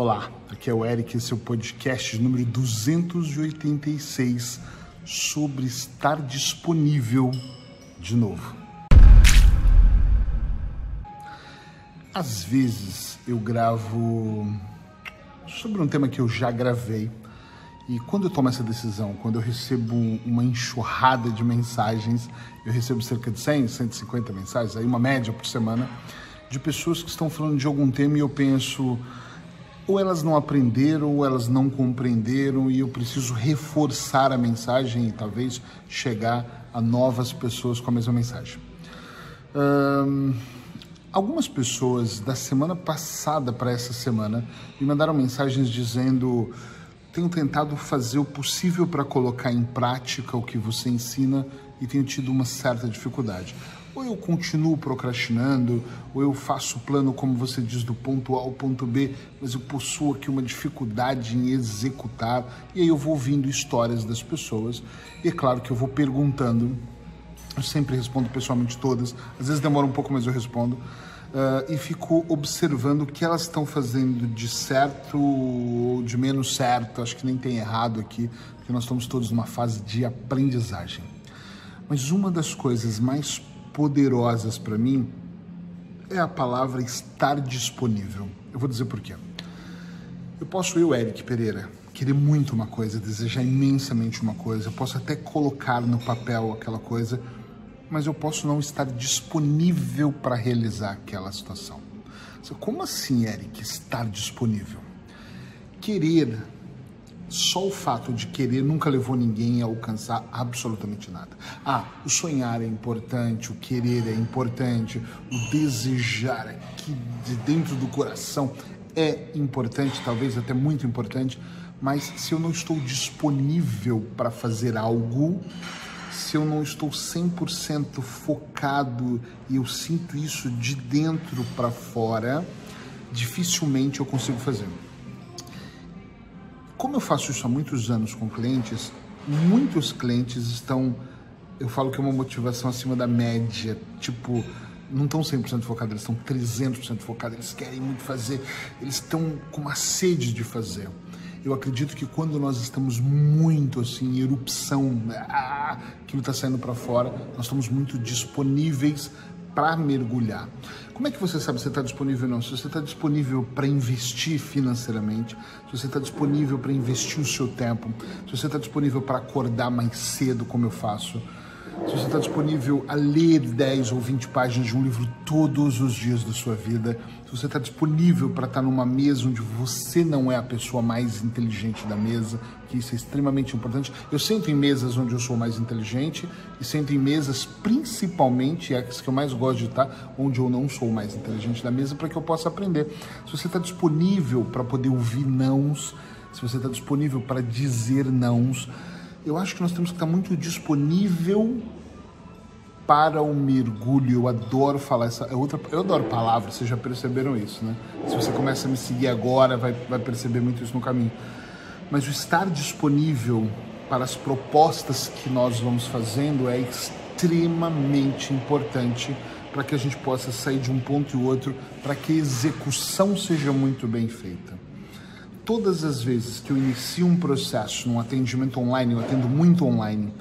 Olá, aqui é o Eric, esse é o podcast número 286 sobre estar disponível de novo. Às vezes eu gravo sobre um tema que eu já gravei e quando eu tomo essa decisão, quando eu recebo uma enxurrada de mensagens, eu recebo cerca de 100, 150 mensagens, aí uma média por semana, de pessoas que estão falando de algum tema e eu penso ou elas não aprenderam, ou elas não compreenderam, e eu preciso reforçar a mensagem e talvez chegar a novas pessoas com a mesma mensagem. algumas pessoas da semana passada para essa semana me mandaram mensagens dizendo: tenho tentado fazer o possível para colocar em prática o que você ensina e tenho tido uma certa dificuldade ou eu continuo procrastinando, ou eu faço o plano, como você diz, do ponto A ao ponto B, mas eu possuo aqui uma dificuldade em executar, e aí eu vou ouvindo histórias das pessoas, e é claro que eu vou perguntando, eu sempre respondo pessoalmente todas, às vezes demora um pouco, mas eu respondo, uh, e fico observando o que elas estão fazendo de certo ou de menos certo, acho que nem tem errado aqui, porque nós estamos todos numa fase de aprendizagem. Mas uma das coisas mais poderosas para mim é a palavra estar disponível. Eu vou dizer por quê. Eu posso, eu, Eric Pereira, querer muito uma coisa, desejar imensamente uma coisa, eu posso até colocar no papel aquela coisa, mas eu posso não estar disponível para realizar aquela situação. Como assim, Eric, estar disponível? Querer só o fato de querer nunca levou ninguém a alcançar absolutamente nada. Ah, o sonhar é importante, o querer é importante, o desejar aqui de dentro do coração é importante, talvez até muito importante, mas se eu não estou disponível para fazer algo, se eu não estou 100% focado e eu sinto isso de dentro para fora, dificilmente eu consigo fazer. Como eu faço isso há muitos anos com clientes, muitos clientes estão, eu falo que é uma motivação acima da média, tipo, não estão 100% focados, eles estão 300% focados, eles querem muito fazer, eles estão com uma sede de fazer. Eu acredito que quando nós estamos muito assim, em erupção, ah, aquilo está saindo para fora, nós estamos muito disponíveis para mergulhar. Como é que você sabe se está disponível ou não? Se você está disponível para investir financeiramente, se você está disponível para investir o seu tempo, se você está disponível para acordar mais cedo, como eu faço, se você está disponível a ler 10 ou 20 páginas de um livro todos os dias da sua vida, se você está disponível para estar tá numa mesa onde você não é a pessoa mais inteligente da mesa, que isso é extremamente importante. Eu sento em mesas onde eu sou mais inteligente e sento em mesas, principalmente, é as que eu mais gosto de estar, onde eu não sou mais inteligente da mesa, para que eu possa aprender. Se você está disponível para poder ouvir nãos, se você está disponível para dizer nãos, eu acho que nós temos que estar muito disponível para o mergulho. Eu adoro falar essa. É outra, eu adoro palavras, vocês já perceberam isso, né? Se você começa a me seguir agora, vai, vai perceber muito isso no caminho. Mas o estar disponível para as propostas que nós vamos fazendo é extremamente importante para que a gente possa sair de um ponto e outro, para que a execução seja muito bem feita todas as vezes que eu inicio um processo num atendimento online, eu atendo muito online,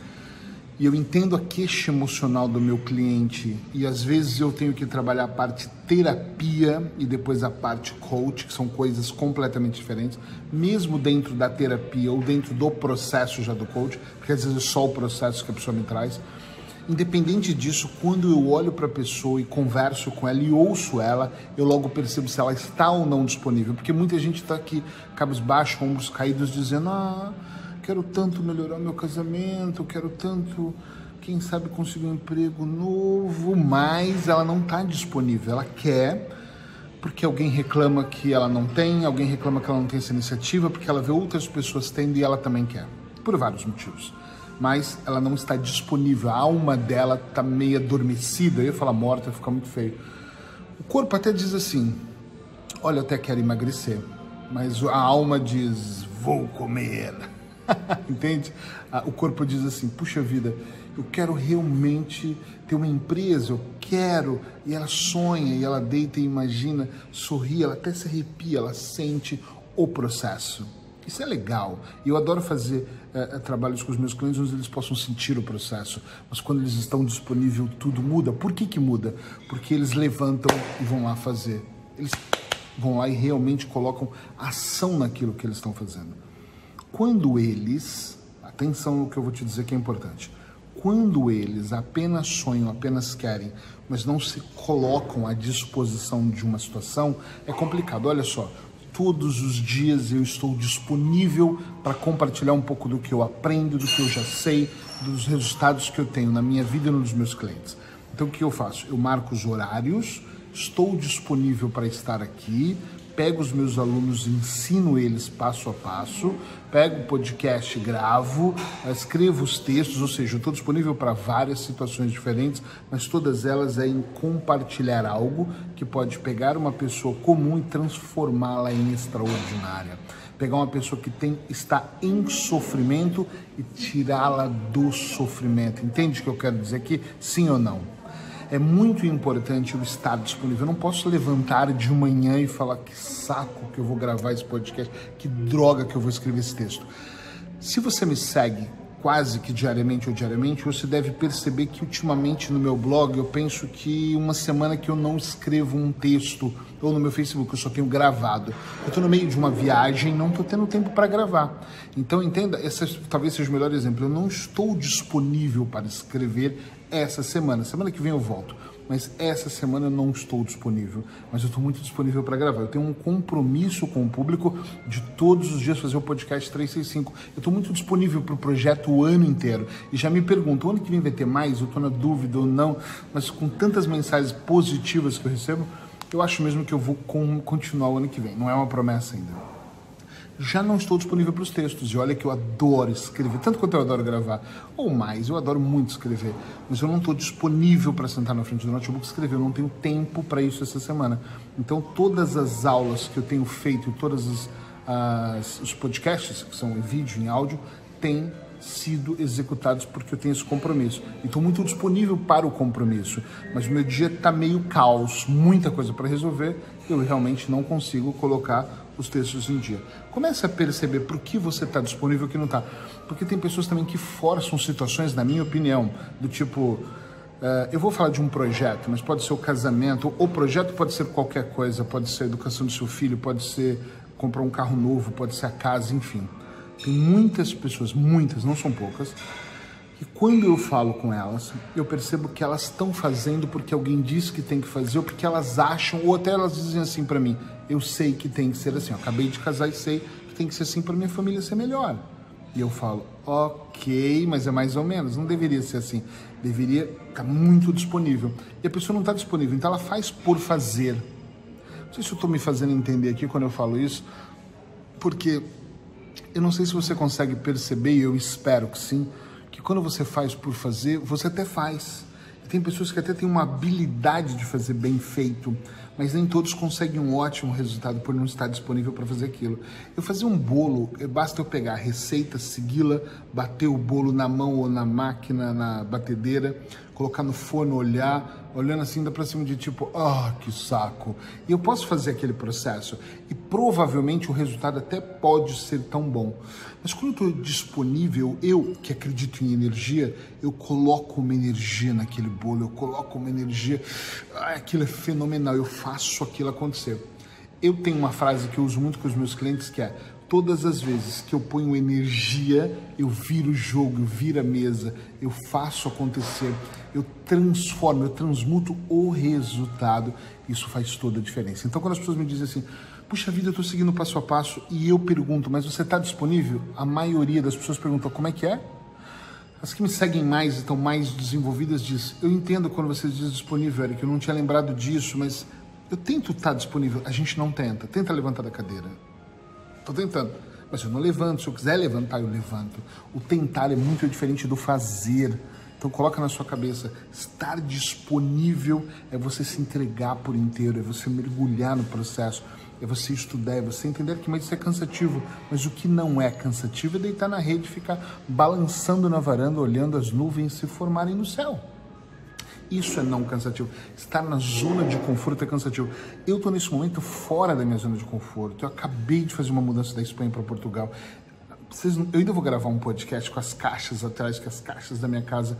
e eu entendo a queixa emocional do meu cliente, e às vezes eu tenho que trabalhar a parte terapia e depois a parte coach, que são coisas completamente diferentes, mesmo dentro da terapia ou dentro do processo já do coach, porque às vezes é só o processo que a pessoa me traz. Independente disso, quando eu olho para a pessoa e converso com ela e ouço ela, eu logo percebo se ela está ou não disponível. Porque muita gente está aqui, baixos, ombros caídos, dizendo: Ah, quero tanto melhorar meu casamento, quero tanto, quem sabe, conseguir um emprego novo, mas ela não está disponível. Ela quer, porque alguém reclama que ela não tem, alguém reclama que ela não tem essa iniciativa, porque ela vê outras pessoas tendo e ela também quer, por vários motivos mas ela não está disponível. A alma dela está meio adormecida. Eu ia falar morta, fica muito feio. O corpo até diz assim: Olha, eu até quero emagrecer, mas a alma diz: Vou comer. Entende? O corpo diz assim: Puxa vida, eu quero realmente ter uma empresa, eu quero. E ela sonha, e ela deita e imagina, sorri, ela até se arrepia, ela sente o processo. Isso é legal. E eu adoro fazer é, trabalhos com os meus clientes onde eles possam sentir o processo. Mas quando eles estão disponíveis, tudo muda. Por que, que muda? Porque eles levantam e vão lá fazer. Eles vão lá e realmente colocam ação naquilo que eles estão fazendo. Quando eles, atenção no que eu vou te dizer que é importante, quando eles apenas sonham, apenas querem, mas não se colocam à disposição de uma situação, é complicado. Olha só, todos os dias eu estou disponível para compartilhar um pouco do que eu aprendo, do que eu já sei, dos resultados que eu tenho na minha vida e nos meus clientes. Então o que eu faço? Eu marco os horários, estou disponível para estar aqui, pego os meus alunos, ensino eles passo a passo, pego o podcast, gravo, escrevo os textos, ou seja, estou disponível para várias situações diferentes, mas todas elas é em compartilhar algo que pode pegar uma pessoa comum e transformá-la em extraordinária. Pegar uma pessoa que tem, está em sofrimento e tirá-la do sofrimento. Entende o que eu quero dizer aqui? Sim ou não? É muito importante eu estar disponível. Eu não posso levantar de manhã e falar que saco que eu vou gravar esse podcast, que droga que eu vou escrever esse texto. Se você me segue quase que diariamente ou diariamente, você deve perceber que ultimamente no meu blog eu penso que uma semana que eu não escrevo um texto, ou no meu Facebook eu só tenho gravado. Eu estou no meio de uma viagem, não estou tendo tempo para gravar. Então entenda, esse talvez seja o melhor exemplo. Eu não estou disponível para escrever essa semana. Semana que vem eu volto. Mas essa semana eu não estou disponível. Mas eu estou muito disponível para gravar. Eu tenho um compromisso com o público de todos os dias fazer o podcast 365. Eu estou muito disponível para o projeto o ano inteiro. E já me pergunto, o ano que vem vai ter mais? Eu estou na dúvida ou não. Mas com tantas mensagens positivas que eu recebo, eu acho mesmo que eu vou continuar o ano que vem. Não é uma promessa ainda já não estou disponível para os textos. E olha que eu adoro escrever, tanto quanto eu adoro gravar, ou mais, eu adoro muito escrever, mas eu não estou disponível para sentar na frente do notebook e escrever, eu não tenho tempo para isso essa semana. Então, todas as aulas que eu tenho feito, todos os, as, os podcasts, que são em vídeo, em áudio, têm sido executados porque eu tenho esse compromisso. E estou muito disponível para o compromisso, mas o meu dia está meio caos, muita coisa para resolver, eu realmente não consigo colocar os textos em dia. Comece a perceber por que você está disponível e que não está. Porque tem pessoas também que forçam situações, na minha opinião, do tipo. Uh, eu vou falar de um projeto, mas pode ser o casamento. O projeto pode ser qualquer coisa, pode ser a educação do seu filho, pode ser comprar um carro novo, pode ser a casa, enfim. Tem muitas pessoas, muitas, não são poucas, que quando eu falo com elas, eu percebo que elas estão fazendo porque alguém disse que tem que fazer, ou porque elas acham, ou até elas dizem assim para mim: eu sei que tem que ser assim, eu acabei de casar e sei que tem que ser assim para minha família ser melhor. E eu falo: ok, mas é mais ou menos, não deveria ser assim, deveria estar tá muito disponível. E a pessoa não está disponível, então ela faz por fazer. Não sei se eu estou me fazendo entender aqui quando eu falo isso, porque eu não sei se você consegue perceber, e eu espero que sim, que quando você faz por fazer, você até faz. E tem pessoas que até têm uma habilidade de fazer bem feito, mas nem todos conseguem um ótimo resultado por não estar disponível para fazer aquilo. Eu fazia um bolo, eh, basta eu pegar a receita, segui-la, bater o bolo na mão ou na máquina, na batedeira, colocar no forno, olhar, olhando assim, dá para cima de tipo, ah, oh, que saco. E eu posso fazer aquele processo e provavelmente o resultado até pode ser tão bom. Mas quando eu estou disponível, eu que acredito em energia, eu coloco uma energia naquele bolo, eu coloco uma energia, ah, aquilo é fenomenal, eu faço aquilo acontecer. Eu tenho uma frase que eu uso muito com os meus clientes que é Todas as vezes que eu ponho energia, eu viro o jogo, eu viro a mesa, eu faço acontecer, eu transformo, eu transmuto o resultado. Isso faz toda a diferença. Então, quando as pessoas me dizem assim, puxa vida, eu estou seguindo passo a passo, e eu pergunto, mas você está disponível? A maioria das pessoas pergunta, como é que é? As que me seguem mais e estão mais desenvolvidas diz, eu entendo quando você diz disponível, Eric, eu não tinha lembrado disso, mas eu tento estar disponível. A gente não tenta. Tenta levantar da cadeira. Tô tentando. Mas eu não levanto. Se eu quiser levantar, eu levanto. O tentar é muito diferente do fazer. Então coloca na sua cabeça, estar disponível é você se entregar por inteiro, é você mergulhar no processo, é você estudar, é você entender que mas isso é cansativo, mas o que não é cansativo é deitar na rede ficar balançando na varanda, olhando as nuvens se formarem no céu. Isso é não cansativo. Estar na zona de conforto é cansativo. Eu estou nesse momento fora da minha zona de conforto. Eu acabei de fazer uma mudança da Espanha para Portugal. Vocês, eu ainda vou gravar um podcast com as caixas atrás, que as caixas da minha casa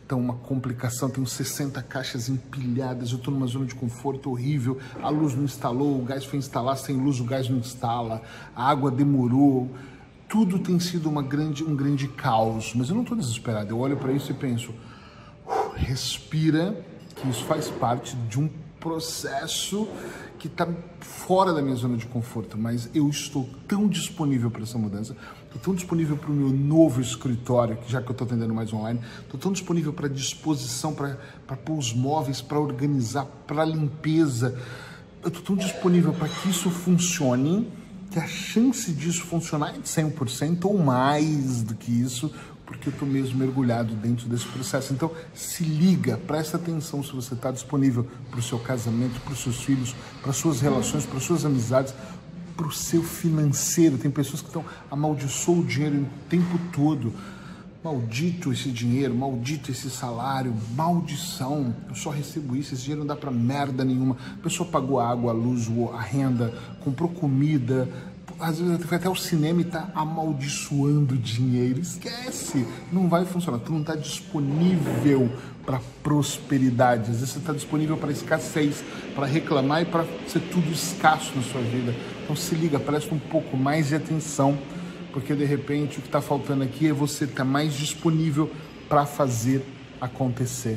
estão uma complicação. Tenho 60 caixas empilhadas. Eu estou numa zona de conforto horrível. A luz não instalou, o gás foi instalar sem luz, o gás não instala, a água demorou tudo tem sido uma grande, um grande caos, mas eu não estou desesperado. Eu olho para isso e penso, respira, que isso faz parte de um processo que está fora da minha zona de conforto, mas eu estou tão disponível para essa mudança, estou tão disponível para o meu novo escritório, já que eu estou atendendo mais online, estou tão disponível para disposição, para pôr os móveis, para organizar, para limpeza, eu estou tão disponível para que isso funcione que a chance disso funcionar é de 100% ou mais do que isso, porque eu estou mesmo mergulhado dentro desse processo. Então, se liga, presta atenção se você está disponível para o seu casamento, para os seus filhos, para suas relações, para suas amizades, para o seu financeiro. Tem pessoas que estão amaldiçoando o dinheiro o tempo todo. Maldito esse dinheiro, maldito esse salário, maldição. Eu só recebo isso, esse dinheiro não dá para merda nenhuma. A pessoa pagou a água, a luz, a renda, comprou comida, às vezes até o cinema e tá amaldiçoando dinheiro. Esquece, não vai funcionar. Tu não está disponível para prosperidade. Às vezes você está disponível para escassez, para reclamar e para ser tudo escasso na sua vida. Então se liga, presta um pouco mais de atenção porque de repente o que está faltando aqui é você estar tá mais disponível para fazer acontecer.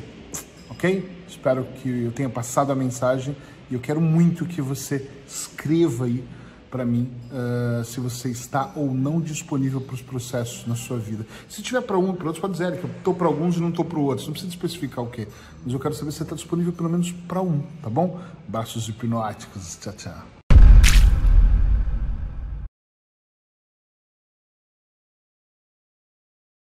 Ok? Espero que eu tenha passado a mensagem e eu quero muito que você escreva aí para mim uh, se você está ou não disponível para os processos na sua vida. Se tiver para um e para outros, pode dizer que eu estou para alguns e não estou para outros. Não precisa especificar o quê. Mas eu quero saber se você está disponível pelo menos para um, tá bom? Braços hipnóticos. Tchau, tchau.